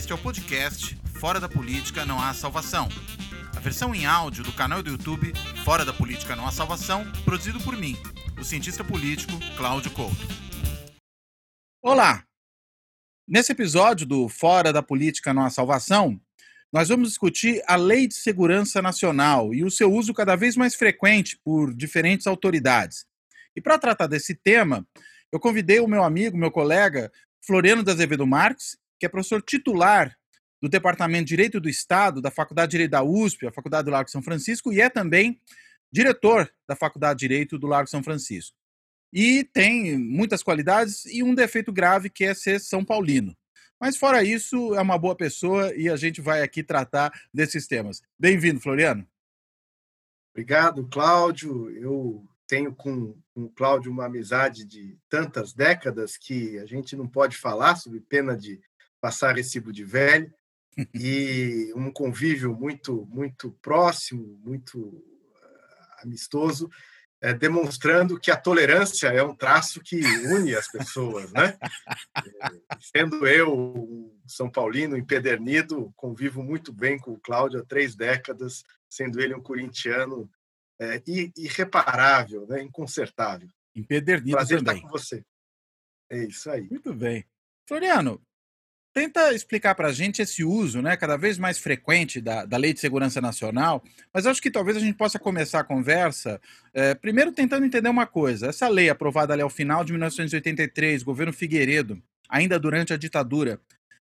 Este é o podcast Fora da Política Não Há Salvação. A versão em áudio do canal do YouTube Fora da Política Não Há Salvação, produzido por mim, o cientista político Cláudio Couto. Olá! Nesse episódio do Fora da Política Não Há Salvação, nós vamos discutir a Lei de Segurança Nacional e o seu uso cada vez mais frequente por diferentes autoridades. E para tratar desse tema, eu convidei o meu amigo, meu colega, Floriano da Azevedo Marques, que é professor titular do Departamento de Direito do Estado da Faculdade de Direito da USP, a Faculdade do Largo São Francisco, e é também diretor da Faculdade de Direito do Largo São Francisco. E tem muitas qualidades e um defeito grave que é ser São Paulino. Mas fora isso, é uma boa pessoa e a gente vai aqui tratar desses temas. Bem-vindo, Floriano. Obrigado, Cláudio. Eu tenho com, com o Cláudio uma amizade de tantas décadas que a gente não pode falar, sob pena de passar recibo de velho, e um convívio muito, muito próximo, muito ah, amistoso, é, demonstrando que a tolerância é um traço que une as pessoas, né? É, sendo eu um São Paulino empedernido, convivo muito bem com o Cláudio há três décadas, sendo ele um corintiano é, irreparável, né? inconsertável. Empedernido Prazer também. estar com você. É isso aí. Muito bem. Floriano, tenta explicar para a gente esse uso né, cada vez mais frequente da, da Lei de Segurança Nacional, mas acho que talvez a gente possa começar a conversa é, primeiro tentando entender uma coisa. Essa lei aprovada ali ao final de 1983, governo Figueiredo, ainda durante a ditadura,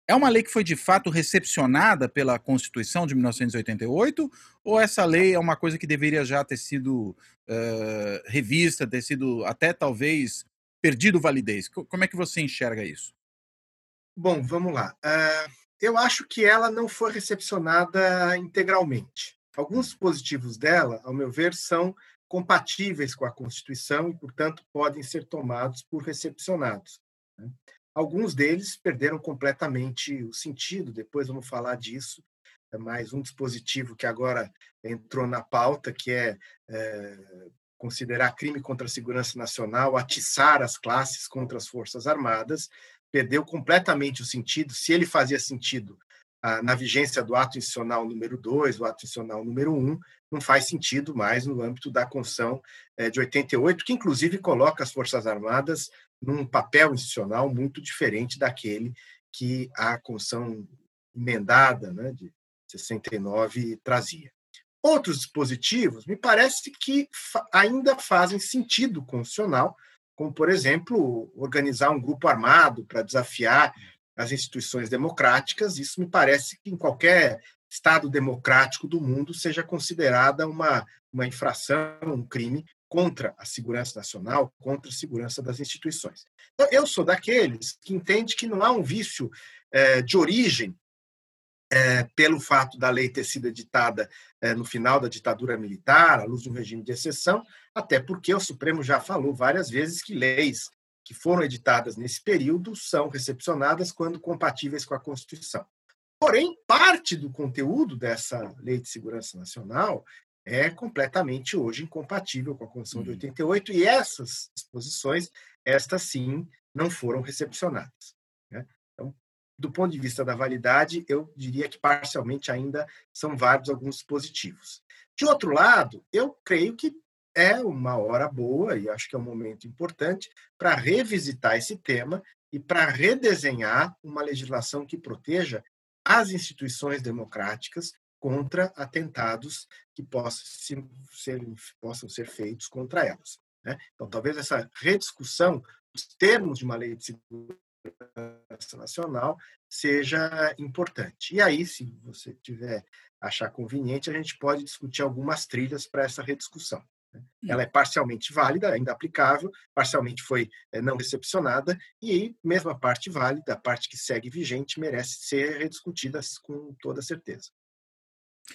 é uma lei que foi de fato recepcionada pela Constituição de 1988 ou essa lei é uma coisa que deveria já ter sido uh, revista, ter sido até talvez perdido validez? Como é que você enxerga isso? Bom, vamos lá. Uh, eu acho que ela não foi recepcionada integralmente. Alguns dispositivos dela, ao meu ver, são compatíveis com a Constituição e, portanto, podem ser tomados por recepcionados. Né? Alguns deles perderam completamente o sentido, depois vamos falar disso. É mais um dispositivo que agora entrou na pauta, que é, é considerar crime contra a segurança nacional, atiçar as classes contra as Forças Armadas, perdeu completamente o sentido, se ele fazia sentido ah, na vigência do ato institucional número 2, o ato institucional número 1, um, não faz sentido mais no âmbito da Constituição eh, de 88, que inclusive coloca as Forças Armadas num papel institucional muito diferente daquele que a Constituição emendada né, de 69 trazia. Outros dispositivos me parece que ainda fazem sentido constitucional, como, por exemplo, organizar um grupo armado para desafiar as instituições democráticas. Isso me parece que em qualquer Estado democrático do mundo seja considerada uma, uma infração, um crime contra a segurança nacional, contra a segurança das instituições. Então, eu sou daqueles que entende que não há um vício é, de origem é, pelo fato da lei ter sido editada é, no final da ditadura militar, à luz de um regime de exceção, até porque o Supremo já falou várias vezes que leis que foram editadas nesse período são recepcionadas quando compatíveis com a Constituição. Porém, parte do conteúdo dessa Lei de Segurança Nacional é completamente hoje incompatível com a Constituição de 88 uhum. e essas disposições, estas sim, não foram recepcionadas. Do ponto de vista da validade, eu diria que parcialmente ainda são válidos alguns dispositivos. De outro lado, eu creio que é uma hora boa, e acho que é um momento importante, para revisitar esse tema e para redesenhar uma legislação que proteja as instituições democráticas contra atentados que possam ser, possam ser feitos contra elas. Né? Então, talvez essa rediscussão dos termos de uma lei de segurança nacional seja importante. E aí, se você tiver achar conveniente, a gente pode discutir algumas trilhas para essa rediscussão. Né. Hum. Ela é parcialmente válida, ainda aplicável, parcialmente foi é, não recepcionada, e mesmo a parte válida, a parte que segue vigente, merece ser rediscutida com toda certeza.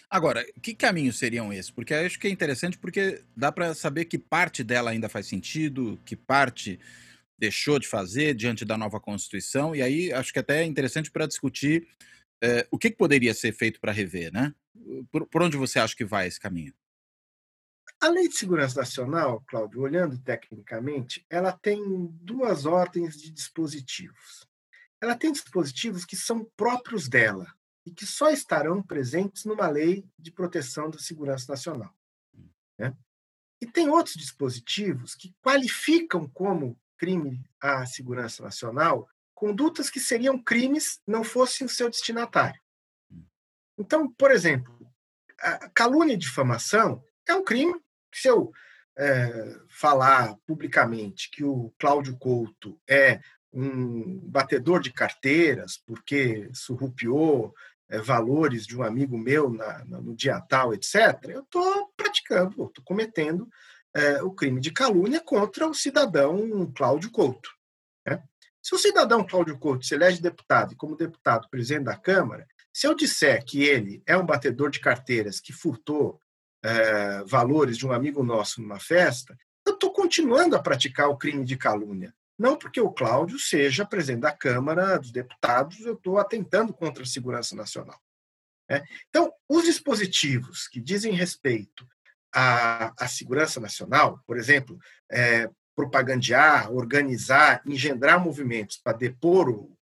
Agora, que caminhos seriam esses? Porque acho que é interessante porque dá para saber que parte dela ainda faz sentido, que parte deixou de fazer diante da nova Constituição, e aí acho que até é interessante para discutir é, o que, que, poderia ser feito para rever, né? Por, por onde você acha que vai esse caminho? A Lei de Segurança Nacional, Cláudio, olhando tecnicamente, ela tem duas ordens de dispositivos. ela tem dispositivos que são próprios dela e que só estarão presentes numa lei de proteção da segurança nacional. Né? E tem outros dispositivos que qualificam como crime à segurança nacional condutas que seriam crimes não fossem o seu destinatário. Então, por exemplo, a calúnia e difamação é um crime. Se eu é, falar publicamente que o Cláudio Couto é um batedor de carteiras porque surrupiou é, valores de um amigo meu na, na, no dia tal, etc., eu estou praticando, estou cometendo é, o crime de calúnia contra o cidadão Cláudio Couto. Né? Se o cidadão Cláudio Couto se elege deputado e, como deputado, presidente da Câmara, se eu disser que ele é um batedor de carteiras que furtou é, valores de um amigo nosso numa festa, eu estou continuando a praticar o crime de calúnia. Não porque o Cláudio seja presidente da Câmara dos Deputados, eu estou atentando contra a segurança nacional. Né? Então, os dispositivos que dizem respeito à, à segurança nacional, por exemplo, é, propagandear, organizar, engendrar movimentos para depor o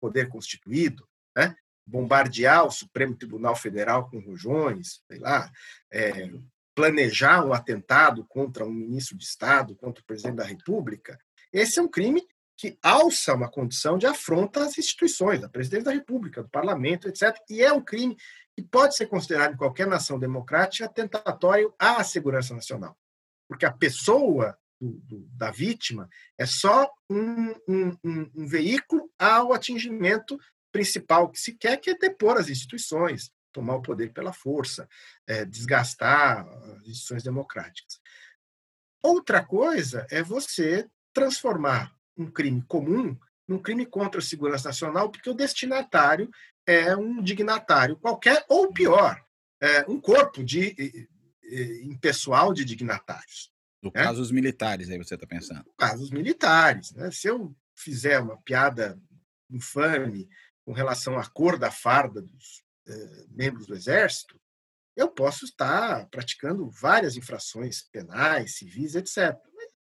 poder constituído, né? bombardear o Supremo Tribunal Federal com rojões, sei lá, é, planejar um atentado contra um ministro de Estado, contra o presidente da República, esse é um crime que alça uma condição de afronta às instituições, da presidência da República, do parlamento, etc. E é um crime que pode ser considerado em qualquer nação democrática tentatório à segurança nacional. Porque a pessoa do, do, da vítima é só um, um, um, um veículo ao atingimento principal que se quer, que é depor as instituições, tomar o poder pela força, é, desgastar as instituições democráticas. Outra coisa é você transformar um crime comum num crime contra a segurança nacional, porque o destinatário é um dignatário qualquer, ou pior, é um corpo de impessoal de dignatários. No né? caso dos militares, aí você está pensando. No caso dos militares. Né? Se eu fizer uma piada infame com relação à cor da farda dos eh, membros do Exército, eu posso estar praticando várias infrações penais, civis, etc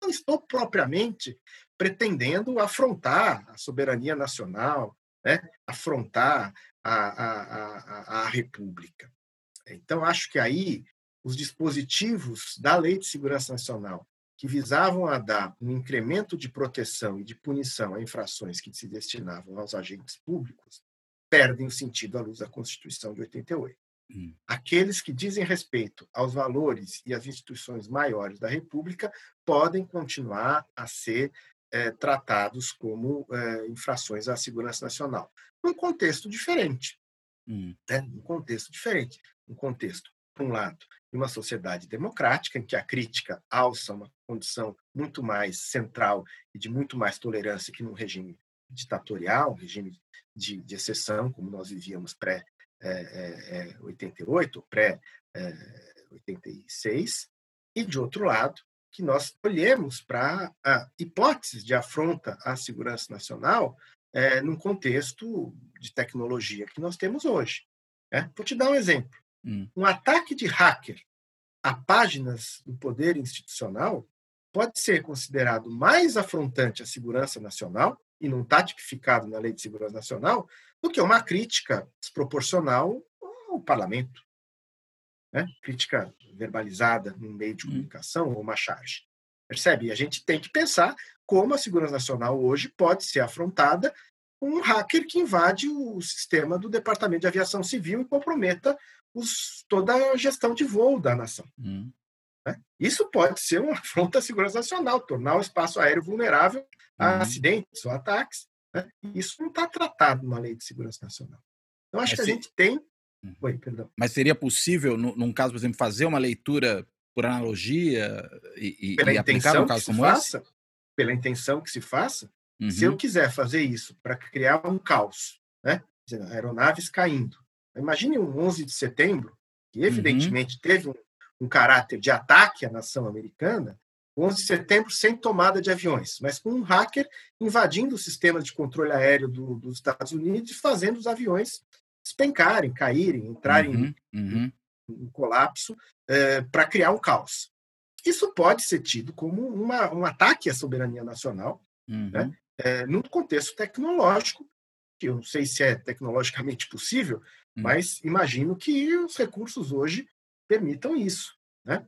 não estou propriamente pretendendo afrontar a soberania nacional, né? afrontar a, a, a, a República. Então, acho que aí os dispositivos da Lei de Segurança Nacional que visavam a dar um incremento de proteção e de punição a infrações que se destinavam aos agentes públicos perdem o sentido à luz da Constituição de 88. Hum. Aqueles que dizem respeito aos valores e às instituições maiores da República podem continuar a ser é, tratados como é, infrações à segurança nacional, num contexto diferente. Hum. Né? Num contexto diferente. Um contexto, por um lado, de uma sociedade democrática, em que a crítica alça uma condição muito mais central e de muito mais tolerância que num regime ditatorial, um regime de, de exceção, como nós vivíamos pré é, é, 88, pré-86, e, de outro lado, que nós olhemos para hipóteses de afronta à segurança nacional é, num contexto de tecnologia que nós temos hoje. Né? Vou te dar um exemplo. Hum. Um ataque de hacker a páginas do poder institucional pode ser considerado mais afrontante à segurança nacional e não está tipificado na Lei de Segurança Nacional, do que uma crítica desproporcional ao parlamento. Né? Crítica verbalizada num meio de hum. comunicação ou uma charge. Percebe? E a gente tem que pensar como a segurança nacional hoje pode ser afrontada com um hacker que invade o sistema do Departamento de Aviação Civil e comprometa os, toda a gestão de voo da nação. Hum. Né? Isso pode ser uma afronta à segurança nacional, tornar o espaço aéreo vulnerável a uhum. acidentes ou ataques. Né? Isso não está tratado na Lei de Segurança Nacional. Então, acho Mas que a gente tem. Uhum. Oi, perdão. Mas seria possível, num caso, por exemplo, fazer uma leitura por analogia e, pela e aplicar no caso como faça, esse? Pela intenção que se faça, uhum. se eu uhum. quiser fazer isso para criar um caos, né? aeronaves caindo. Imagine um 11 de setembro, que uhum. evidentemente uhum. teve um, um caráter de ataque à nação americana, 11 de setembro sem tomada de aviões, mas com um hacker invadindo o sistema de controle aéreo do, dos Estados Unidos e fazendo os aviões despencarem, caírem, entrarem uhum, uhum. Em, em, colapso é, para criar um caos. Isso pode ser tido como uma, um ataque à soberania nacional, uhum. né, é, num contexto tecnológico que eu não sei se é tecnologicamente possível, hum. mas imagino que os recursos hoje permitam isso. Né?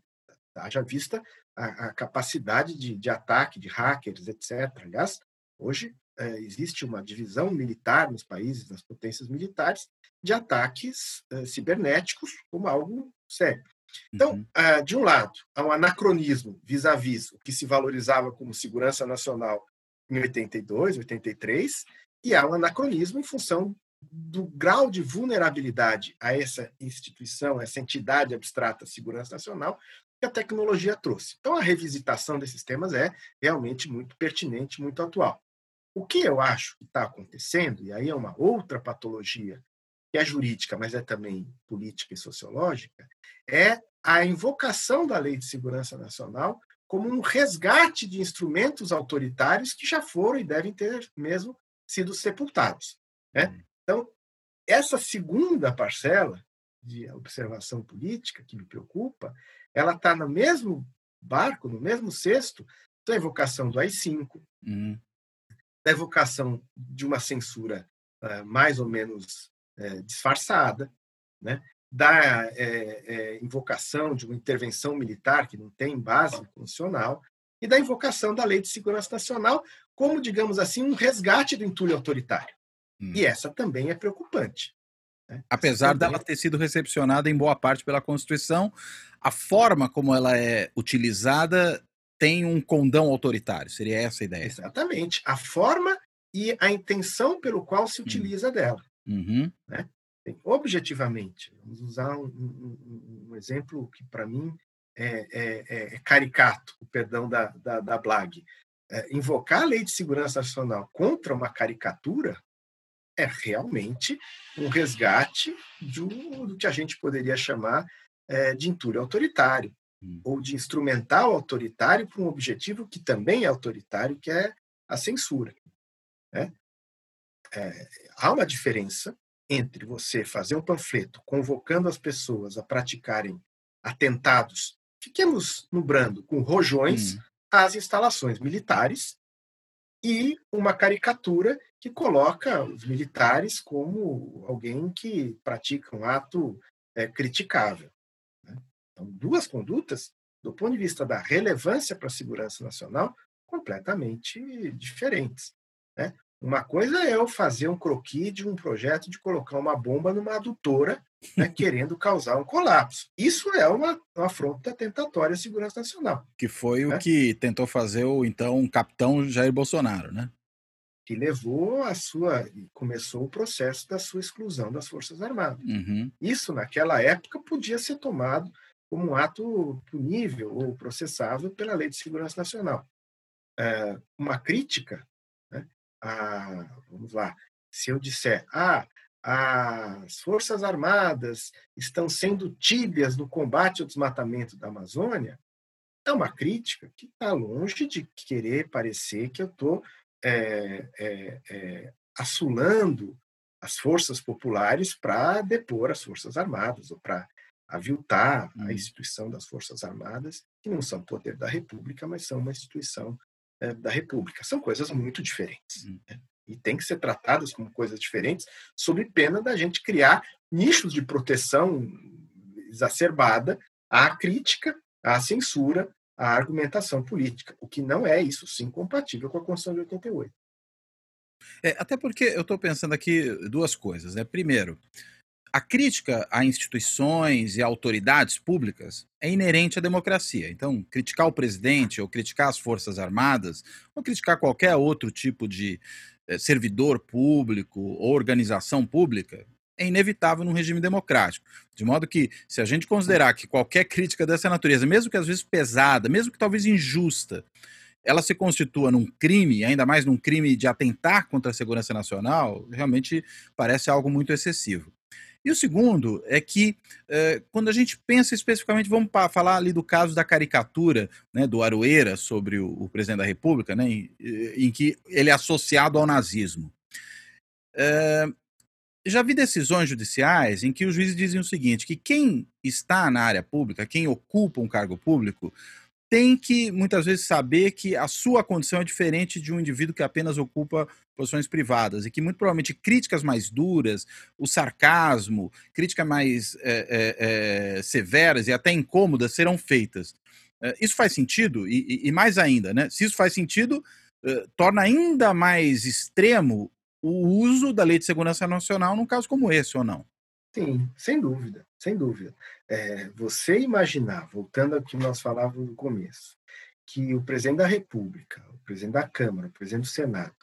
Haja vista a, a capacidade de, de, ataque de hackers, etc. Aliás, hoje é, existe uma divisão militar nos países, nas potências militares, de ataques é, cibernéticos como algo sério. Então, uhum. uh, de um lado, há um anacronismo vis-à-vis o que se valorizava como segurança nacional em 82, 83, e há um anacronismo em função do grau de vulnerabilidade a essa instituição, essa entidade abstrata segurança nacional que a tecnologia trouxe. Então, a revisitação desses temas é realmente muito pertinente, muito atual. O que eu acho que está acontecendo, e aí é uma outra patologia que é jurídica, mas é também política e sociológica, é a invocação da Lei de Segurança Nacional como um resgate de instrumentos autoritários que já foram e devem ter mesmo sido sepultados. Né? Hum. Então, essa segunda parcela de observação política que me preocupa, ela está no mesmo barco, no mesmo cesto da evocação do AI-5, uhum. Da evocação de uma censura uh, mais ou menos uh, disfarçada, né? da é, invocação de uma intervenção militar que não tem base constitucional e da invocação da Lei de Segurança Nacional como, digamos assim, um resgate do entulho autoritário. Hum. E essa também é preocupante. Né? Apesar também... dela ter sido recepcionada em boa parte pela Constituição, a forma como ela é utilizada tem um condão autoritário. Seria essa a ideia? Exatamente. A forma e a intenção pelo qual se hum. utiliza hum. dela. Uhum. Né? Objetivamente, vamos usar um, um, um exemplo que, para mim, é, é, é, caricato, o perdão da, da, da Blag. É, invocar a Lei de Segurança Nacional contra uma caricatura é realmente um resgate do, do que a gente poderia chamar é, de entulho autoritário, hum. ou de instrumental autoritário para um objetivo que também é autoritário, que é a censura. Né? É, há uma diferença entre você fazer um panfleto convocando as pessoas a praticarem atentados, fiquemos no brando, com rojões hum. às instalações militares, e uma caricatura que coloca os militares como alguém que pratica um ato é, criticável. Então, duas condutas, do ponto de vista da relevância para a segurança nacional, completamente diferentes. Né? Uma coisa é eu fazer um croquis de um projeto de colocar uma bomba numa adutora, né, querendo causar um colapso. Isso é uma, uma afronta tentatória à segurança nacional. Que foi né? o que tentou fazer o então capitão Jair Bolsonaro, né? Que levou a sua. começou o processo da sua exclusão das Forças Armadas. Uhum. Isso, naquela época, podia ser tomado como um ato punível ou processável pela Lei de Segurança Nacional. É, uma crítica a, vamos lá, se eu disser, ah, as Forças Armadas estão sendo tíbias no combate ao desmatamento da Amazônia, é uma crítica que está longe de querer parecer que eu estou é, é, é, assulando as forças populares para depor as Forças Armadas ou para aviltar a hum. instituição das Forças Armadas, que não são poder da República, mas são uma instituição é, da República. São coisas muito diferentes. Hum. Né? E tem que ser tratadas como coisas diferentes, sob pena da gente criar nichos de proteção exacerbada à crítica, à censura, à argumentação política, o que não é isso sim compatível com a Constituição de 88. É, até porque eu estou pensando aqui duas coisas. Né? Primeiro, a crítica a instituições e autoridades públicas é inerente à democracia. Então, criticar o presidente, ou criticar as Forças Armadas, ou criticar qualquer outro tipo de eh, servidor público ou organização pública, é inevitável num regime democrático. De modo que, se a gente considerar que qualquer crítica dessa natureza, mesmo que às vezes pesada, mesmo que talvez injusta, ela se constitua num crime, ainda mais num crime de atentar contra a segurança nacional, realmente parece algo muito excessivo. E o segundo é que, eh, quando a gente pensa especificamente, vamos falar ali do caso da caricatura né, do Aroeira sobre o, o presidente da República, né, em, em, que ele é associado ao nazismo. Eh, já vi decisões judiciais em que os juízes dizem o seguinte: que quem está na área pública, quem ocupa um cargo público, tem que muitas vezes saber que a sua condição é diferente de um indivíduo que apenas ocupa posições privadas e que muito provavelmente críticas mais duras, o sarcasmo, críticas mais é, é, severas e até incômodas serão feitas. isso faz sentido? E, e, mais ainda, né? Se isso faz sentido, torna ainda mais extremo o uso da Lei de Segurança Nacional num caso como esse, ou não? Sim, sem dúvida, sem dúvida. É, você imaginar, voltando ao que nós falávamos no começo, que o presidente da República, o presidente da Câmara, o presidente do Senado,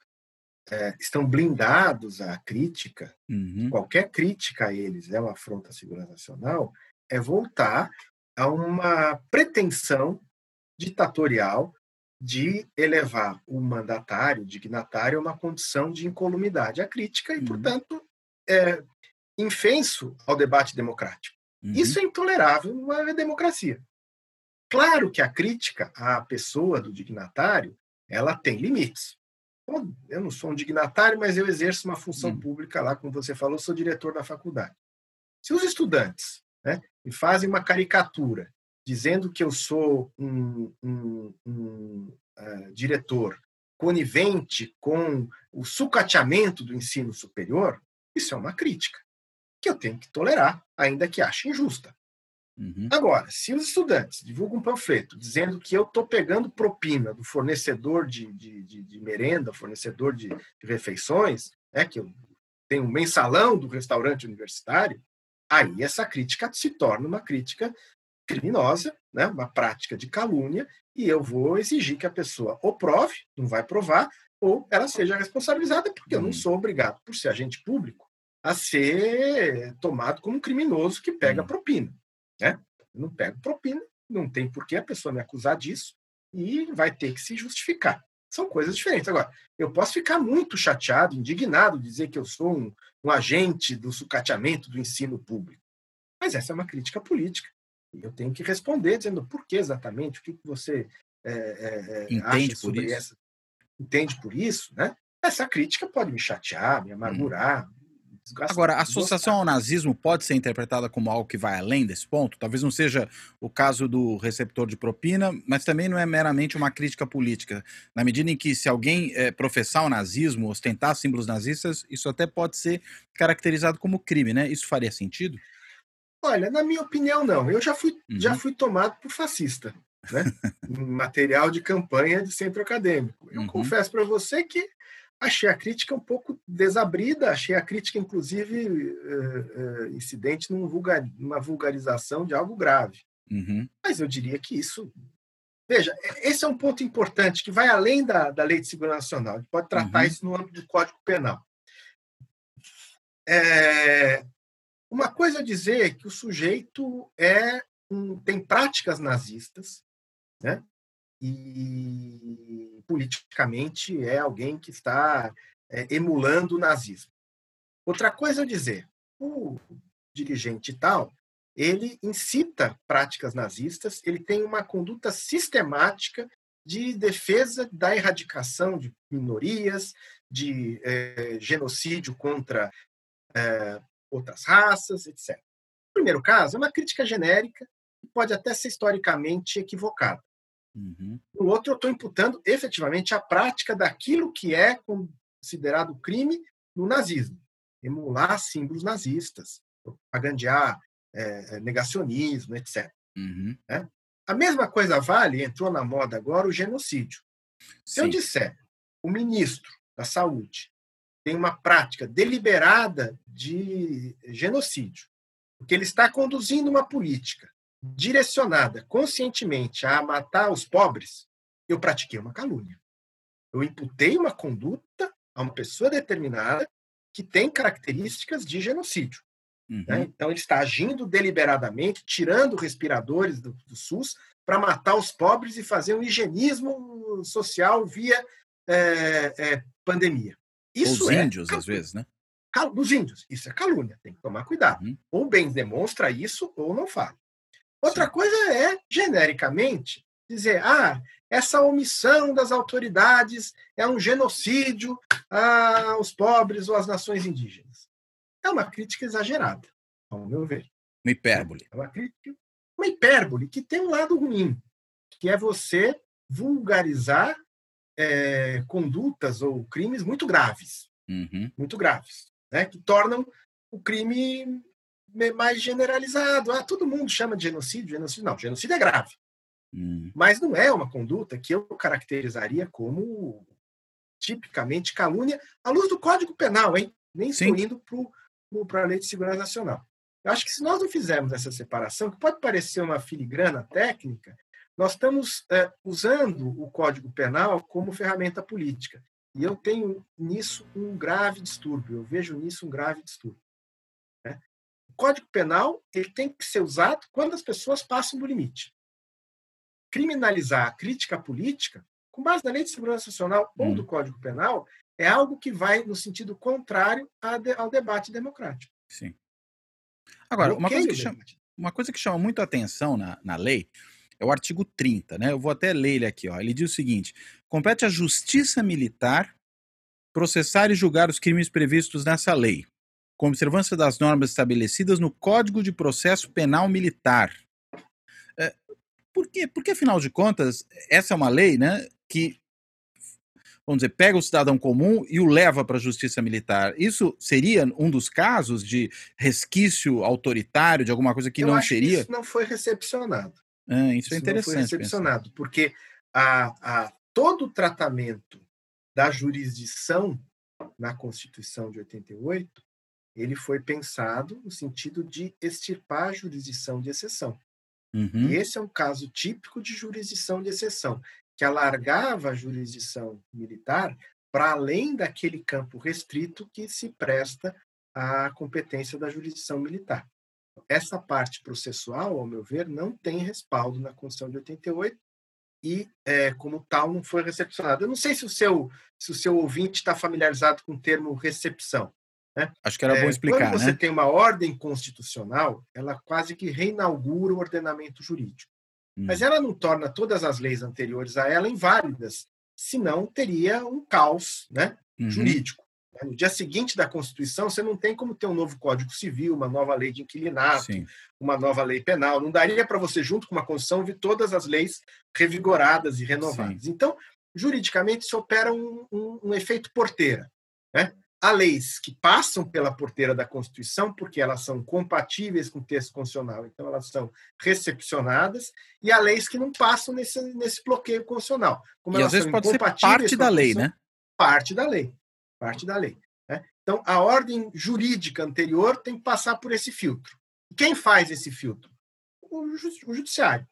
é, estão blindados à crítica, uhum. qualquer crítica a eles é uma afronta à segurança nacional, é voltar a uma pretensão ditatorial de elevar o mandatário, o dignatário, a uma condição de incolumidade à crítica e, uhum. portanto, é, infenso ao debate democrático. Uhum. Isso é intolerável numa democracia. Claro que a crítica à pessoa do dignatário ela tem limites. Eu não sou um dignatário, mas eu exerço uma função uhum. pública lá, como você falou, sou diretor da faculdade. Se os estudantes né, me fazem uma caricatura dizendo que eu sou um, um, um uh, diretor conivente com o sucateamento do ensino superior, isso é uma crítica que eu tenho que tolerar, ainda que ache injusta. Uhum. Agora, se os estudantes divulgam um panfleto dizendo que eu estou pegando propina do fornecedor de, de, de, de merenda, fornecedor de, de refeições, é que eu tenho um mensalão do restaurante universitário, aí essa crítica se torna uma crítica criminosa, né, uma prática de calúnia, e eu vou exigir que a pessoa ou prove, não vai provar, ou ela seja responsabilizada, porque eu não uhum. sou obrigado, por ser agente público, a ser tomado como um criminoso que pega uhum. propina. Né? Eu não pego propina, não tem por que a pessoa me acusar disso e vai ter que se justificar. São coisas diferentes. Agora, eu posso ficar muito chateado, indignado, dizer que eu sou um, um agente do sucateamento do ensino público. Mas essa é uma crítica política eu tenho que responder dizendo por que exatamente, o que você é, é, entende por isso. Essa, entende por isso, né? Essa crítica pode me chatear, me amargurar. Hum. Agora, a associação ao nazismo pode ser interpretada como algo que vai além desse ponto? Talvez não seja o caso do receptor de propina, mas também não é meramente uma crítica política. Na medida em que, se alguém é, professar o nazismo, ostentar símbolos nazistas, isso até pode ser caracterizado como crime, né? Isso faria sentido? Olha, na minha opinião, não. Eu já fui, uhum. já fui tomado por fascista, né? material de campanha de centro acadêmico. Eu uhum. confesso para você que achei a crítica um pouco desabrida, achei a crítica, inclusive, uh, uh, incidente num vulgar, numa vulgarização de algo grave. Uhum. Mas eu diria que isso. Veja, esse é um ponto importante que vai além da, da Lei de Segurança Nacional. A gente pode tratar uhum. isso no âmbito do Código Penal. É, uma coisa é dizer que o sujeito é um, tem práticas nazistas, né? E politicamente é alguém que está é, emulando o nazismo. Outra coisa é dizer, o dirigente tal, ele incita práticas nazistas, ele tem uma conduta sistemática de defesa da erradicação de minorias, de é, genocídio contra é, outras raças, etc. No primeiro caso, é uma crítica genérica pode até ser historicamente equivocada. Uhum. No outro, eu estou imputando efetivamente a prática daquilo que é considerado crime no nazismo. Emular símbolos nazistas, propagandear é, negacionismo, etc. Uhum. Né? A mesma coisa vale, entrou na moda agora, o genocídio. Se Sim. eu disser o ministro da Saúde tem uma prática deliberada de genocídio, porque ele está conduzindo uma política direcionada conscientemente a matar os pobres, eu pratiquei uma calúnia. Eu imputei uma conduta a uma pessoa determinada que tem características de genocídio. Né? Uhum. Né? Então, ele está agindo deliberadamente, tirando respiradores do, do SUS para matar os pobres e fazer um higienismo social via é, é, pandemia. Isso Os é índios, calúnia. às vezes, né? Dos índios. Isso é calúnia, tem que tomar cuidado. Uhum. Ou bem demonstra isso, ou não fala. Outra Sim. coisa é, genericamente, dizer: ah, essa omissão das autoridades é um genocídio aos pobres ou às nações indígenas. É uma crítica exagerada, ao meu ver. Uma hipérbole. É uma crítica, uma hipérbole que tem um lado ruim, que é você vulgarizar é, condutas ou crimes muito graves, Uhum. muito graves, né? que tornam o crime mais generalizado. Ah, todo mundo chama de genocídio, genocídio não, genocídio é grave, Hum. mas não é uma conduta que eu caracterizaria como tipicamente calúnia à luz do Código Penal, hein? Nem Sim. estou indo para a Lei de Segurança Nacional. Eu acho que se nós não fizermos essa separação, que pode parecer uma filigrana técnica, nós estamos é, usando o Código Penal como ferramenta política. E eu tenho nisso um grave distúrbio, eu vejo nisso um grave distúrbio. O Código Penal ele tem que ser usado quando as pessoas passam do limite. Criminalizar a crítica política, com base na Lei de Segurança Nacional ou Hum. do Código Penal, é algo que vai no sentido contrário ao debate democrático. Sim. Agora, uma coisa, chama, uma coisa que chama muito a atenção na, na lei é o artigo 30, né? Eu vou até ler ele aqui, ó. Ele diz o seguinte: compete à justiça militar processar e julgar os crimes previstos nessa lei, com observância das normas estabelecidas no Código de Processo Penal Militar. É, por quê? Porque, afinal de contas, essa é uma lei, né, que vamos dizer, pega o cidadão comum e o leva para a justiça militar. Isso seria um dos casos de resquício autoritário, de alguma coisa que Eu não seria? isso não foi recepcionado. Ah, isso, é Isso não foi interessante. pensar. recepcionado, porque a, a, todo o tratamento da jurisdição na Constituição de 88, ele foi pensado no sentido de extirpar a jurisdição de exceção. Uhum, E esse é um caso típico de jurisdição de exceção, que alargava a jurisdição militar para além daquele campo restrito que se presta à competência da jurisdição militar. Essa parte processual, ao meu ver, não tem respaldo na Constituição de 88 e, é, como tal, não foi recepcionada. Eu não sei se o seu, se o seu ouvinte está familiarizado com o termo recepção. Acho que era bom É, explicar, Quando você né? tem uma ordem constitucional, ela quase que reinaugura o ordenamento jurídico. Hum, Mas ela não torna todas as leis anteriores a ela inválidas, senão teria um caos né, uhum, jurídico. No dia seguinte da Constituição, você não tem como ter um novo Código Civil, uma nova lei de inquilinato, Sim. uma nova lei penal. Não daria para você, junto com uma Constituição, ver todas as leis revigoradas e renovadas. Então, juridicamente, isso opera um, um- um efeito porteira. Né? Há leis que passam pela porteira da Constituição, porque elas são compatíveis com o texto constitucional, então elas são recepcionadas, e há leis que não passam nesse, nesse bloqueio constitucional. Como E elas às vezes são pode ser parte da lei, né? parte da lei. Parte da lei. né? Então, a ordem jurídica anterior tem que passar por esse filtro. E quem faz esse filtro? O, ju- o judiciário.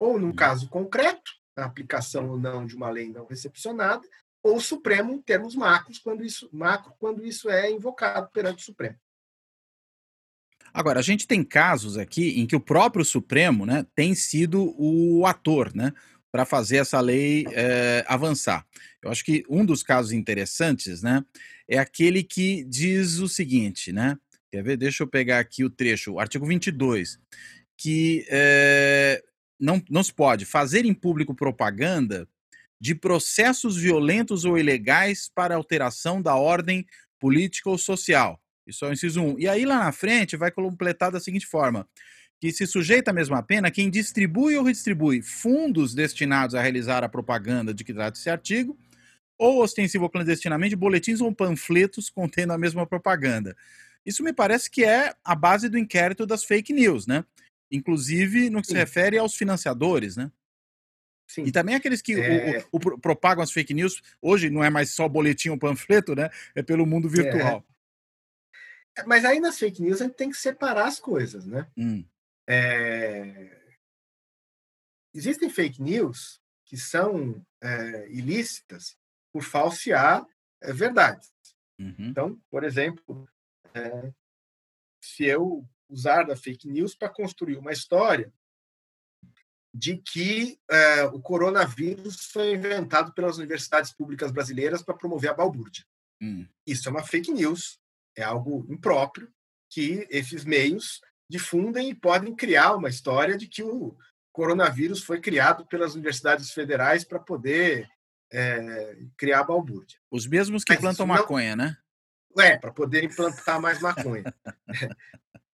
Ou, num caso concreto, a aplicação ou não de uma lei não recepcionada, ou o Supremo em termos macros, quando isso, macro, quando isso é invocado perante o Supremo. Agora, a gente tem casos aqui em que o próprio Supremo né, tem sido o ator né, para fazer essa lei eh, avançar. Eu acho que um dos casos interessantes né, é aquele que diz o seguinte, né? Quer ver? Deixa eu pegar aqui o trecho, o artigo 22, que eh, não, não se pode fazer em público propaganda de processos violentos ou ilegais para alteração da ordem política ou social. Isso é o inciso 1. E aí, lá na frente, vai completar da seguinte forma: que se sujeita à mesma pena quem distribui ou redistribui fundos destinados a realizar a propaganda de que trata esse artigo, ou ostensivo ou clandestinamente boletins ou panfletos contendo a mesma propaganda. Isso me parece que é a base do inquérito das fake news, né? Inclusive no que se Sim. refere aos financiadores, né? Sim. E também aqueles que o- É. o- o pro- propagam as fake news, hoje não é mais só boletim ou panfleto, né? É pelo mundo virtual. Mas aí nas fake news a gente tem que separar as coisas, né? Hum, É, Existem fake news que são é, ilícitas por falsear é, verdades. uhum, Então, por exemplo, é, se eu usar da fake news para construir uma história de que é, o coronavírus foi inventado pelas universidades públicas brasileiras para promover a balbúrdia. hum. Isso é uma fake news, é algo impróprio que esses meios difundem e podem criar uma história de que o coronavírus foi criado pelas universidades federais para poder é, criar a balbúrdia. Os mesmos que Mas plantam isso não- maconha, né? É, para poder implantar mais maconha.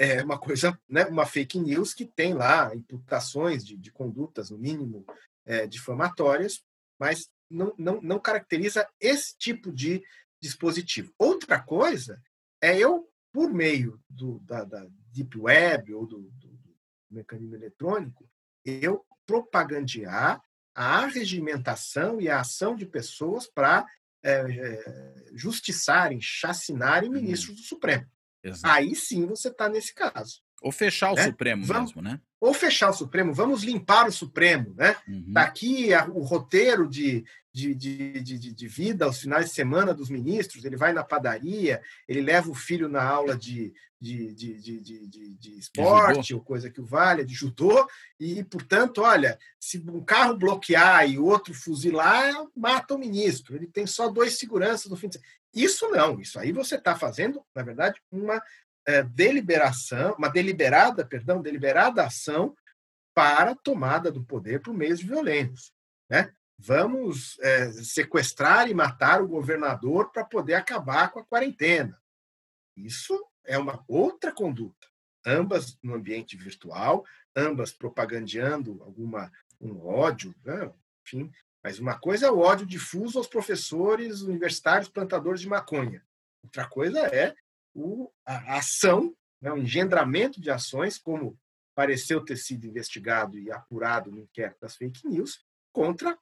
É uma coisa, né, uma fake news que tem lá imputações de, de condutas, no mínimo, é, difamatórias, mas não, não, não caracteriza esse tipo de dispositivo. Outra coisa é eu, por meio do, da, da Deep Web ou do, do, do mecanismo eletrônico, eu propagandear a arregimentação e a ação de pessoas para é, é, justiçarem, chacinarem uhum. ministros do Supremo. Exato. Aí sim você está nesse caso. Ou fechar o né? Supremo Vamos, mesmo, né? ou fechar o Supremo, vamos limpar o Supremo, né? Uhum. Tá aqui a, o roteiro de, de, de, de, de vida aos finais de semana dos ministros, ele vai na padaria, ele leva o filho na aula de, de, de, de, de, de esporte, ou coisa que o valha, de judô, e, portanto, olha, se um carro bloquear e outro fuzilar, mata o ministro. Ele tem só dois seguranças no fim de semana. Isso não, isso aí você está fazendo, na verdade, uma é, deliberação, uma deliberada, perdão, deliberada ação para tomada do poder por meios violentos. Né? Vamos é, sequestrar e matar o governador para poder acabar com a quarentena. Isso é uma outra conduta, ambas no ambiente virtual, ambas propagandeando alguma um ódio, né? enfim. Mas uma coisa é o ódio difuso aos professores universitários plantadores de maconha. Outra coisa é o, a ação, né, o engendramento de ações, como pareceu ter sido investigado e apurado no inquérito das fake news, contra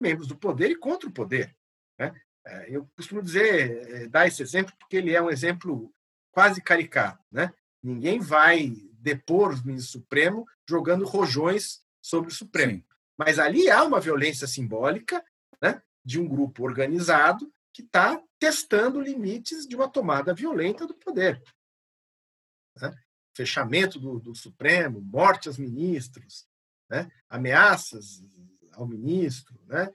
membros do poder e contra o poder. Né? É, eu costumo dizer, é, dar esse exemplo, porque ele é um exemplo quase caricato. Né? Ninguém vai depor o ministro Supremo jogando rojões sobre o Supremo. Sim. Mas ali há uma violência simbólica né, de um grupo organizado que está testando limites de uma tomada violenta do poder. Né? Fechamento do, do, Supremo, morte aos ministros, né? ameaças ao ministro, né?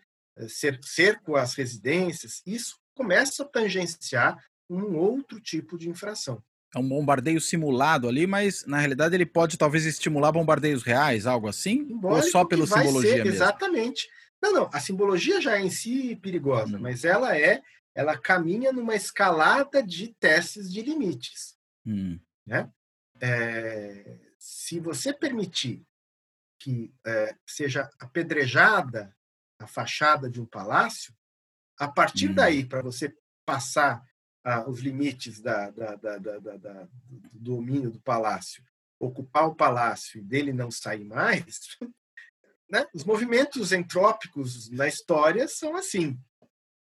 cerco às residências, isso começa a tangenciar um outro tipo de infração. É um bombardeio simulado ali, mas na realidade ele pode talvez estimular bombardeios reais, algo assim? Simbólico ou só pela simbologia ser, mesmo? Exatamente. Não, não, a simbologia já é em si perigosa, hum. mas ela é, ela caminha numa escalada de testes de limites. Hum. Né? É, se você permitir que é, seja apedrejada a fachada de um palácio, a partir hum. daí, para você passar ah, os limites da, da, da, do domínio do palácio, ocupar o palácio e dele não sair mais, né? Os movimentos entrópicos na história são assim.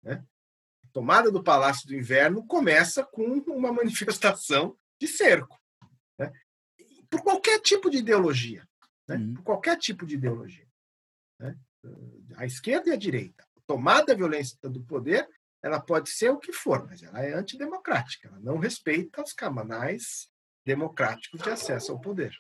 Né? A tomada do Palácio do Inverno começa com uma manifestação de cerco. Né? Por qualquer tipo de ideologia. Né? Uhum. Por qualquer tipo de ideologia. Né? A esquerda e a direita. A tomada da violência do poder ela pode ser o que for, mas ela é antidemocrática. Ela não respeita os camanais democráticos de acesso ao poder.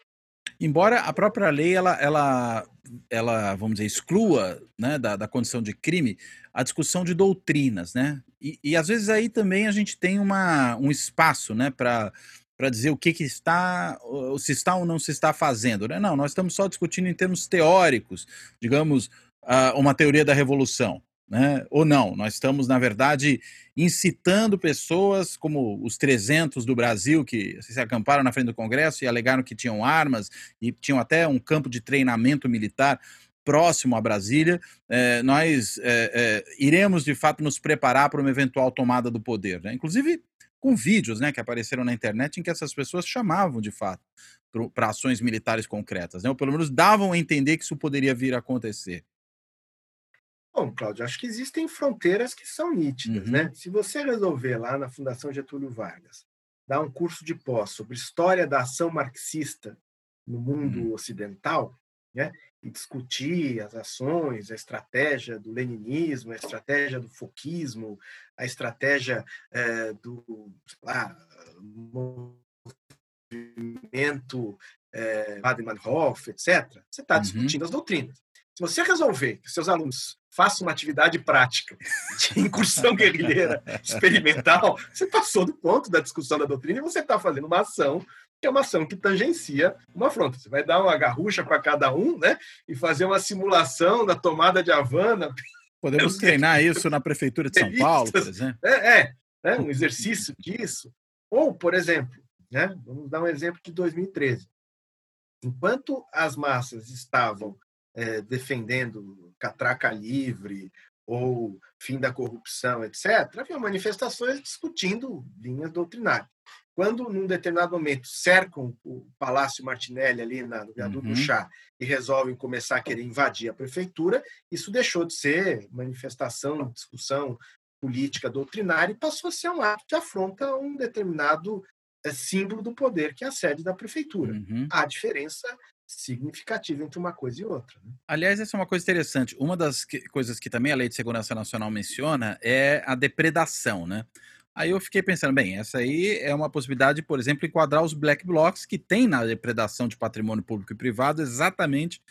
Embora a própria lei ela, ela, ela vamos dizer, exclua né, da, da condição de crime a discussão de doutrinas, né? E, e às vezes aí também a gente tem uma, um espaço, né, para para dizer o que, que está, se está ou não se está fazendo. Né? Não, nós estamos só discutindo em termos teóricos, digamos, uh, uma teoria da revolução né? ou não. Nós estamos, na verdade, incitando pessoas como os 300 do Brasil que se acamparam na frente do Congresso e alegaram que tinham armas e tinham até um campo de treinamento militar próximo a Brasília, é, nós é, é, iremos de fato nos preparar para uma eventual tomada do poder. Né? Inclusive com vídeos né, que apareceram na internet em que essas pessoas chamavam de fato para ações militares concretas, né? ou pelo menos davam a entender que isso poderia vir a acontecer. Bom, Cláudio, acho que existem fronteiras que são nítidas, uhum. né? Se você resolver lá na Fundação Getúlio Vargas dar um curso de pós sobre história da ação marxista no mundo uhum. ocidental, né? E discutir as ações, a estratégia do leninismo, a estratégia do foquismo, a estratégia é, do lá, movimento é, Baden-Meinhof, etc. Você está uhum. discutindo as doutrinas. Se você resolver que seus alunos façam uma atividade prática de incursão guerrilheira experimental, você passou do ponto da discussão da doutrina e você está fazendo uma ação que é uma ação que tangencia uma afronta. Você vai dar uma garrucha para cada um, né? E fazer uma simulação da tomada de Havana. Podemos treinar isso na prefeitura de São Paulo, por exemplo. É, é, é um exercício disso. Ou, por exemplo, né? Vamos dar um exemplo de 2013. Enquanto as massas estavam é, defendendo catraca livre ou fim da corrupção, etc., havia manifestações discutindo linhas doutrinárias. Quando, num determinado momento, cercam o Palácio Martinelli ali na, no Viaduto uhum. do Chá e resolvem começar a querer invadir a prefeitura, isso deixou de ser manifestação, discussão política doutrinária e passou a ser um ato de afronta a um determinado é, símbolo do poder, que é a sede da prefeitura. Uhum. Há diferença significativa entre uma coisa e outra. Né? Aliás, essa é uma coisa interessante. Uma das que, coisas que também a Lei de Segurança Nacional menciona é a depredação, né? Aí eu fiquei pensando, bem, essa aí é uma possibilidade, por exemplo, enquadrar os black blocs que tem na depredação de patrimônio público e privado exatamente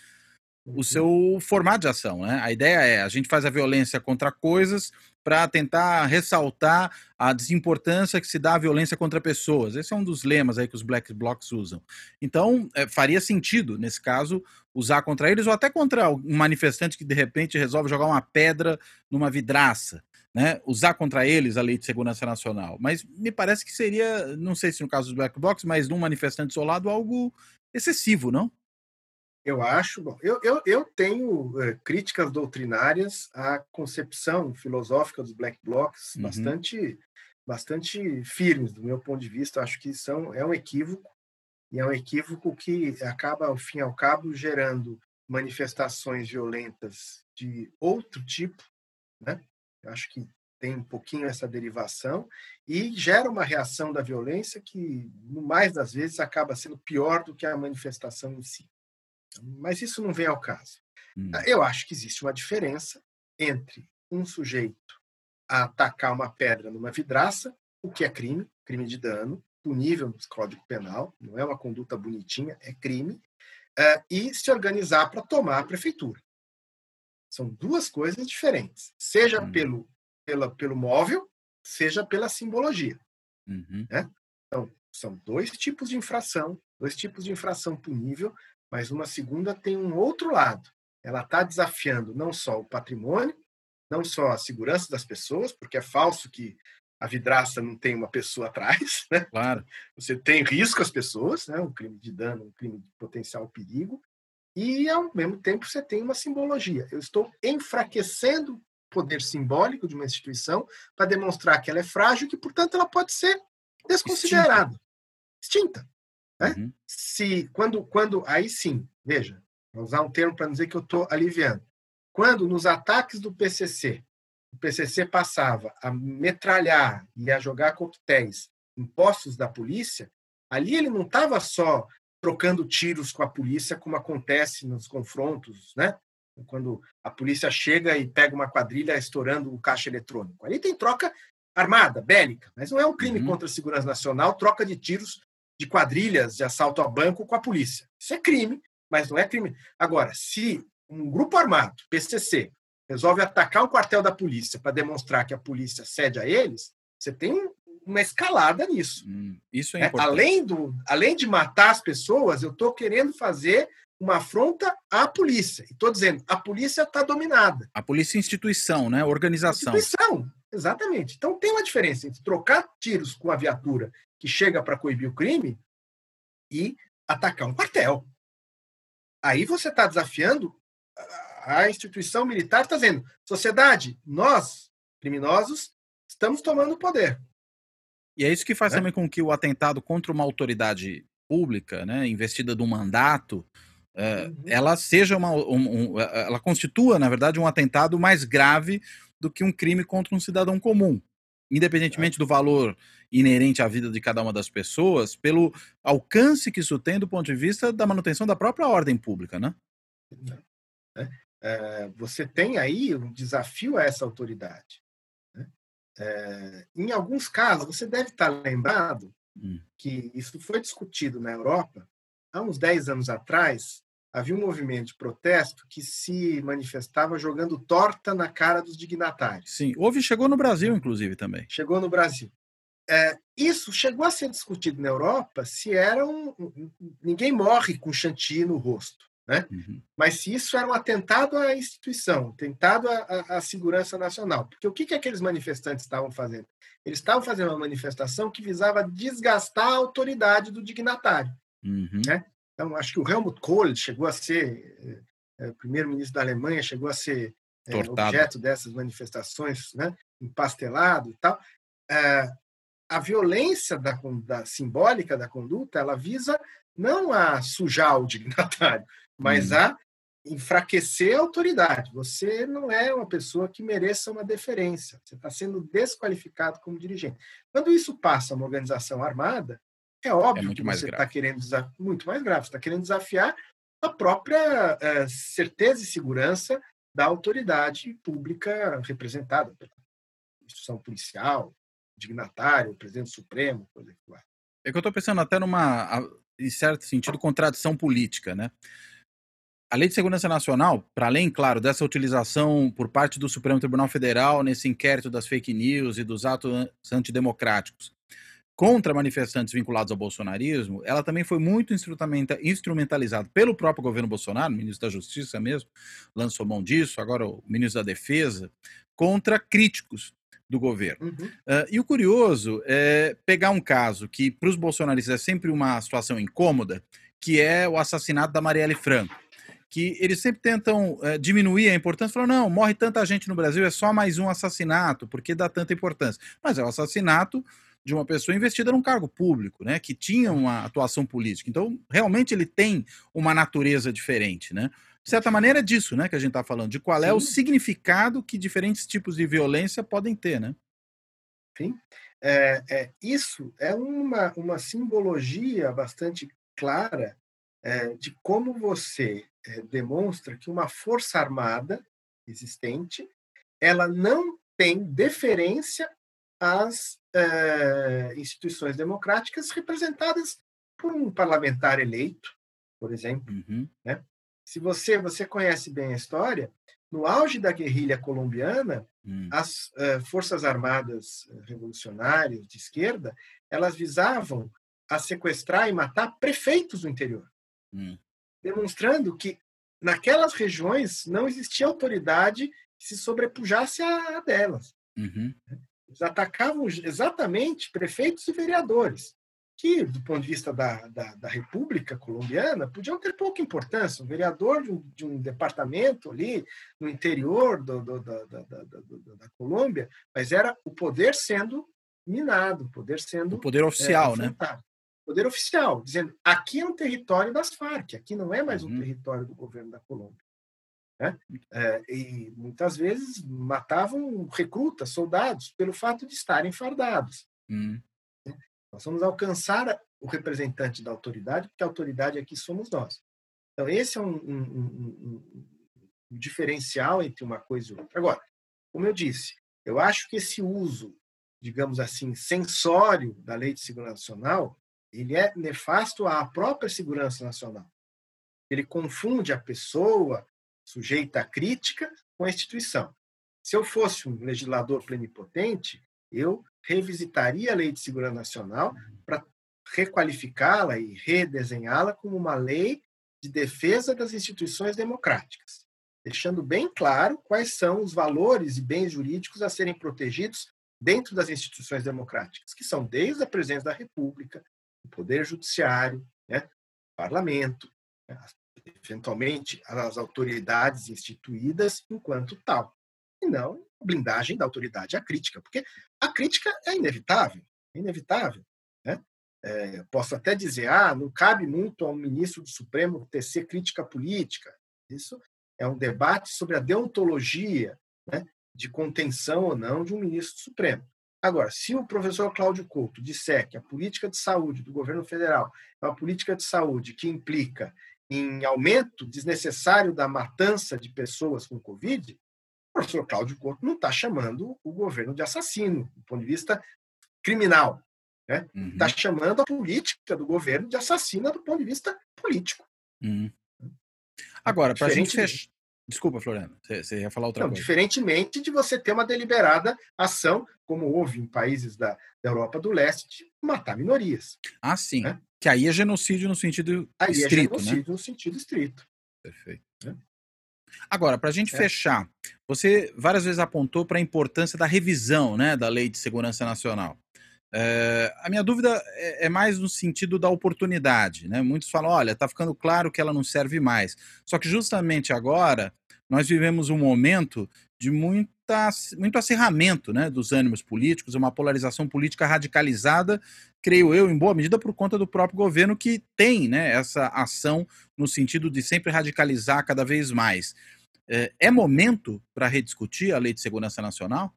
o uhum. seu formato de ação. Né? A ideia é a gente faz a violência contra coisas para tentar ressaltar a desimportância que se dá à violência contra pessoas. Esse é um dos lemas aí que os black blocs usam. Então, é, faria sentido, nesse caso, usar contra eles ou até contra um manifestante que de repente resolve jogar uma pedra numa vidraça né, usar contra eles a lei de segurança nacional. Mas me parece que seria, não sei se no caso dos black blocs, mas num manifestante isolado, algo excessivo, não? Eu acho. Bom, eu, eu, eu tenho é, críticas doutrinárias à concepção filosófica dos black blocs uhum. bastante, bastante firmes, do meu ponto de vista. Acho que são, é um equívoco, e é um equívoco que acaba, ao fim e ao cabo, gerando manifestações violentas de outro tipo, né? Eu acho que tem um pouquinho essa derivação e gera uma reação da violência que, no mais das vezes, acaba sendo pior do que a manifestação em si. Mas isso não vem ao caso. Hum. Eu acho que existe uma diferença entre um sujeito atacar uma pedra numa vidraça, o que é crime, crime de dano, punível no Código Penal, não é uma conduta bonitinha, é crime, uh, e se organizar para tomar a prefeitura. São duas coisas diferentes, seja uhum. pelo, pela, pelo móvel, seja pela simbologia. Uhum. Né? Então, são dois tipos de infração, dois tipos de infração punível, mas uma segunda tem um outro lado. Ela está desafiando não só o patrimônio, não só a segurança das pessoas, porque é falso que a vidraça não tem uma pessoa atrás, né? Claro. Você tem risco às pessoas, né? Um crime de dano, um crime de potencial perigo, e, ao mesmo tempo, você tem uma simbologia. Eu estou enfraquecendo o poder simbólico de uma instituição para demonstrar que ela é frágil e que, portanto, ela pode ser desconsiderada, extinta. Né? Uhum. Se, quando, quando, aí sim, veja, vou usar um termo para dizer que eu estou aliviando. Quando, nos ataques do PCC, o PCC passava a metralhar e a jogar coquetéis em postos da polícia, ali ele não estava só trocando tiros com a polícia, como acontece nos confrontos, né? Quando a polícia chega e pega uma quadrilha estourando o caixa eletrônico. Ali tem troca armada, bélica, mas não é um crime uhum. contra a segurança nacional, troca de tiros de quadrilhas de assalto a banco com a polícia. Isso é crime, mas não é crime. Agora, se um grupo armado, PCC, resolve atacar um quartel da polícia para demonstrar que a polícia cede a eles, você tem uma escalada nisso. Hum, isso é, é importante. Além, do, além de matar as pessoas, eu estou querendo fazer uma afronta à polícia. E estou dizendo, a polícia está dominada. A polícia é instituição, né? Organização. Instituição, exatamente. Então tem uma diferença entre trocar tiros com a viatura que chega para coibir o crime e atacar um quartel. Aí você está desafiando a instituição militar, está dizendo, sociedade, nós, criminosos, estamos tomando o poder. E é isso que faz é. também com que o atentado contra uma autoridade pública, né, investida de um mandato, é, uhum. ela seja uma, um, um, ela constitua, na verdade, um atentado mais grave do que um crime contra um cidadão comum, independentemente do valor inerente à vida de cada uma das pessoas, pelo alcance que isso tem do ponto de vista da manutenção da própria ordem pública, né? É, é você tem aí um desafio a essa autoridade. É, em alguns casos, você deve estar lembrado hum. que isso foi discutido na Europa há uns 10 anos atrás. Havia um movimento de protesto que se manifestava jogando torta na cara dos dignatários. Sim, houve, chegou no Brasil, inclusive, também. Chegou no Brasil. É, isso chegou a ser discutido na Europa se era um. Ninguém morre com chantilly no rosto. Né? Uhum. Mas se isso era um atentado à instituição, atentado à, à, segurança nacional. Porque o que, que aqueles manifestantes estavam fazendo? Eles estavam fazendo uma manifestação que visava desgastar a autoridade do dignatário. Uhum. Né? Então, acho que o Helmut Kohl chegou a ser o primeiro-ministro da Alemanha chegou a ser é, objeto dessas manifestações, né, empastelado e tal. É, a violência da, da, simbólica da conduta, ela visa não a sujar o dignatário, mas hum. a enfraquecer a autoridade. Você não é uma pessoa que mereça uma deferência. Você está sendo desqualificado como dirigente. Quando isso passa a uma organização armada, é óbvio é que você está querendo muito mais grave. está querendo desafiar a própria é, certeza e segurança da autoridade pública representada pela instituição policial, dignatário, presidente supremo, coisa que vai. É que eu estou pensando até numa, em certo sentido, contradição política, né? A Lei de Segurança Nacional, para além, claro, dessa utilização por parte do Supremo Tribunal Federal nesse inquérito das fake news e dos atos antidemocráticos contra manifestantes vinculados ao bolsonarismo, ela também foi muito instrumentalizada pelo próprio governo Bolsonaro, o ministro da Justiça mesmo, lançou mão disso, agora o ministro da Defesa, contra críticos do governo. Uhum. Uh, e o curioso é pegar um caso que para os bolsonaristas é sempre uma situação incômoda, que é o assassinato da Marielle Franco. Que eles sempre tentam uh, diminuir a importância, falando, não, morre tanta gente no Brasil, é só mais um assassinato, porque dá tanta importância. Mas é o assassinato de uma pessoa investida num cargo público, né, que tinha uma atuação política. Então, realmente ele tem uma natureza diferente, né? De certa maneira é disso, né, que a gente está falando, de qual Sim. é o significado que diferentes tipos de violência podem ter, né? Sim. É, é, isso é uma, uma simbologia bastante clara é, de como você é, demonstra que uma força armada existente ela não tem deferência às é, instituições democráticas representadas por um parlamentar eleito, por exemplo, uhum. né? se você você conhece bem a história, no auge da guerrilha colombiana, hum. as uh, forças armadas eh, revolucionárias de esquerda, elas visavam a sequestrar e matar prefeitos do interior, hum. demonstrando que naquelas regiões não existia autoridade que se sobrepujasse a, a delas. Uhum. Eles atacavam exatamente prefeitos e vereadores que, do ponto de vista da, da, da, República Colombiana, podiam ter pouca importância. Um vereador de um, de um departamento ali no interior do, do, da, da, Colômbia, mas era o poder sendo minado, o poder sendo. O poder oficial, é, né? Poder oficial, dizendo aqui é um território das Farc, aqui não é mais um uhum. território do governo da Colômbia. Né? É, e muitas vezes matavam recrutas, soldados, pelo fato de estarem fardados. Uhum. Nós vamos alcançar o representante da autoridade, porque a autoridade aqui somos nós. Então, esse é um, um, um, um diferencial entre uma coisa e outra. Agora, como eu disse, eu acho que esse uso, digamos assim, sensório da Lei de Segurança Nacional, ele é nefasto à própria segurança nacional. Ele confunde a pessoa sujeita à crítica com a instituição. Se eu fosse um legislador plenipotente, eu revisitaria a Lei de Segurança Nacional para requalificá-la e redesenhá-la como uma lei de defesa das instituições democráticas, deixando bem claro quais são os valores e bens jurídicos a serem protegidos dentro das instituições democráticas, que são desde a presença da República, o Poder Judiciário, né, o Parlamento, né, eventualmente as autoridades instituídas enquanto tal, e não blindagem da autoridade à crítica, porque a crítica é inevitável, é inevitável. Né? É, posso até dizer, ah, não cabe muito a um ministro do Supremo tecer crítica política. Isso é um debate sobre a deontologia né, de contenção ou não de um ministro do Supremo. Agora, se o professor Cláudio Couto disser que a política de saúde do governo federal é uma política de saúde que implica em aumento desnecessário da matança de pessoas com Covid, o professor Cláudio Couto não está chamando o governo de assassino, do ponto de vista criminal. Está né? uhum. Tá chamando a política do governo de assassina do ponto de vista político. Uhum. Agora, para a gente fechar. Desculpa, Floriano, você ia falar outra não, coisa. Diferentemente de você ter uma deliberada ação, como houve em países da, da Europa do Leste, de matar minorias. Ah, sim. Né? Que aí é genocídio no sentido aí é estrito, é genocídio né? no sentido estrito. Perfeito. Né? Agora, para a gente é. fechar, você várias vezes apontou para a importância da revisão né, da Lei de Segurança Nacional. É, a minha dúvida é, é, mais no sentido da oportunidade. Né? Muitos falam: olha, está ficando claro que ela não serve mais. Só que justamente agora nós vivemos um momento de muita, muito acirramento né, dos ânimos políticos, uma polarização política radicalizada, creio eu, em boa medida por conta do próprio governo que tem né, essa ação no sentido de sempre radicalizar cada vez mais. É, é momento para rediscutir a Lei de Segurança Nacional?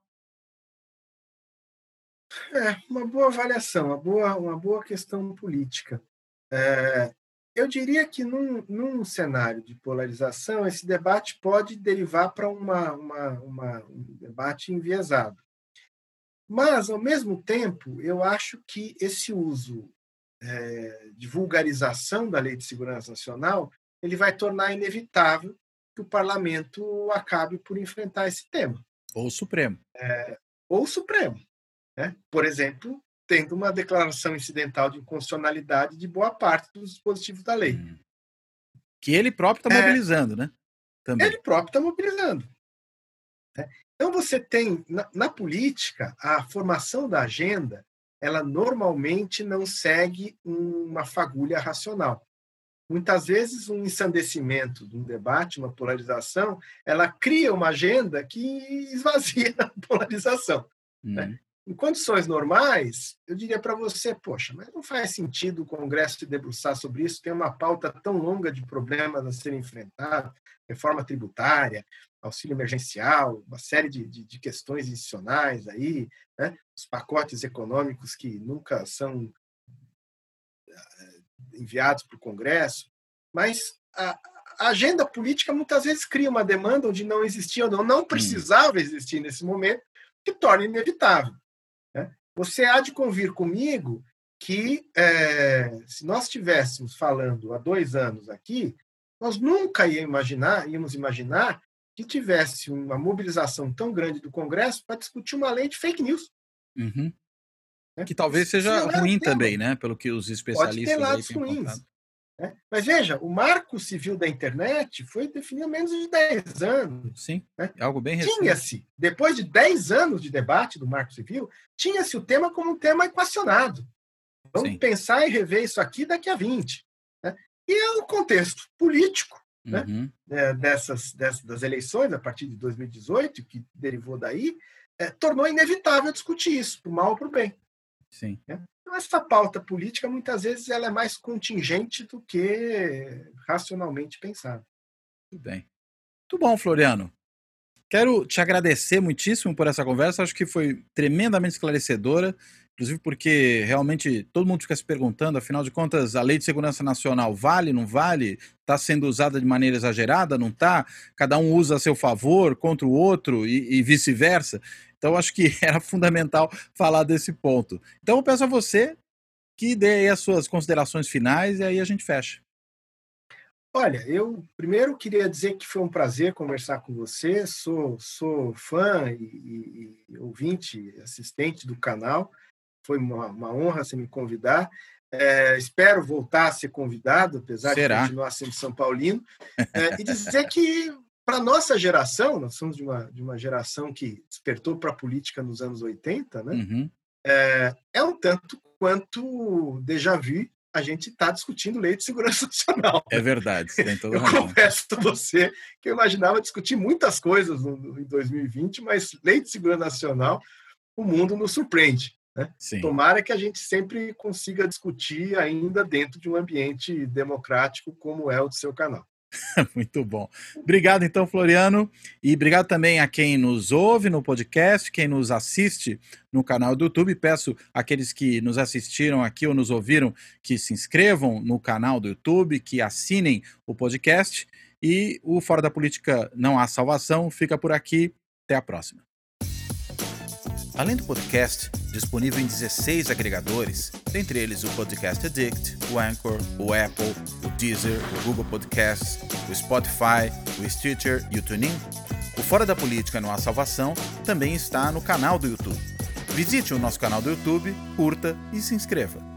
É, uma boa avaliação, uma boa, uma boa questão política. É, eu diria que num, num cenário de polarização, esse debate pode derivar para uma, uma, uma, um debate enviesado. Mas, ao mesmo tempo, eu acho que esse uso é, de vulgarização da Lei de Segurança Nacional ele vai tornar inevitável que o parlamento acabe por enfrentar esse tema. Ou o Supremo. É, ou o Supremo. Né? Por exemplo, tendo uma declaração incidental de inconstitucionalidade de boa parte dos dispositivos da lei. Hum. Que ele próprio está é, mobilizando, né? Também. Ele próprio está mobilizando. Né? Então você tem na, na, política a formação da agenda, ela normalmente não segue uma fagulha racional. Muitas vezes um ensandecimento de um debate, uma polarização, ela cria uma agenda que esvazia a polarização. Né? Hum. Né? Em condições normais, eu diria para você, poxa, mas não faz sentido o Congresso se debruçar sobre isso, tem uma pauta tão longa de problemas a serem enfrentados, reforma tributária, auxílio emergencial, uma série de, de, de questões institucionais aí, né? os pacotes econômicos que nunca são eh, enviados para o Congresso, mas a, a, agenda política muitas vezes cria uma demanda onde não existia ou não, não hum. precisava existir nesse momento, que torna inevitável. Você há de convir comigo que, é, se nós estivéssemos falando há dois anos aqui, nós nunca ia imaginar, íamos imaginar que tivesse uma mobilização tão grande do Congresso para discutir uma lei de fake news. Uhum. É? Que talvez seja ruim também, né? Pelo que os especialistas. Pode ter lados ruins. Né? Mas veja, o marco civil da internet foi definido há menos de 10 anos. Sim, né? é algo bem recente. Tinha-se, depois de 10 anos de debate do marco civil, tinha-se o tema como um tema equacionado. Vamos Sim. pensar e rever isso aqui daqui a 20. Né? E é o contexto político né? uhum. né? dessas, dessas, das eleições, a partir de 2018, que derivou daí, é, tornou inevitável discutir isso, para o mal ou para o bem. Sim. Né? Então, essa pauta política, muitas vezes, ela é mais contingente do que racionalmente pensada. Muito bem. Muito bom, Floriano. Quero te agradecer muitíssimo por essa conversa. Acho que foi tremendamente esclarecedora, inclusive porque realmente todo mundo fica se perguntando, afinal de contas, a Lei de Segurança Nacional vale, não vale? Está sendo usada de maneira exagerada, não está? Cada um usa a seu favor contra o outro e, e vice-versa. Então, acho que era fundamental falar desse ponto. Então, eu peço a você que dê as suas considerações finais e aí a gente fecha. Olha, eu primeiro queria dizer que foi um prazer conversar com você. Sou, sou fã e, e, ouvinte, assistente do canal. Foi uma, uma honra você me convidar. É, espero voltar a ser convidado, apesar Será? de continuar sendo São Paulino. É, e dizer que para nossa geração, nós somos de uma, de uma geração que despertou para a política nos anos 80, né? Uhum. É, é um tanto quanto déjà vu a gente está discutindo lei de segurança nacional. É verdade, tem toda Eu razão. confesso a você que eu imaginava discutir muitas coisas em 2020, mas lei de segurança nacional, o mundo nos surpreende. Né? Tomara que a gente sempre consiga discutir ainda dentro de um ambiente democrático como é o do seu canal. Muito bom. Obrigado, então, Floriano. E obrigado também a quem nos ouve no podcast, quem nos assiste no canal do YouTube. Peço àqueles que nos assistiram aqui ou nos ouviram que se inscrevam no canal do YouTube, que assinem o podcast. E o Fora da Política Não Há Salvação fica por aqui. Até a próxima. Além do podcast, disponível em 16 agregadores, dentre eles o Podcast Addict, o Anchor, o Apple, o Deezer, o Google Podcasts, o Spotify, o Stitcher e o TuneIn, o Fora da Política Não Há Salvação também está no canal do YouTube. Visite o nosso canal do YouTube, curta e se inscreva.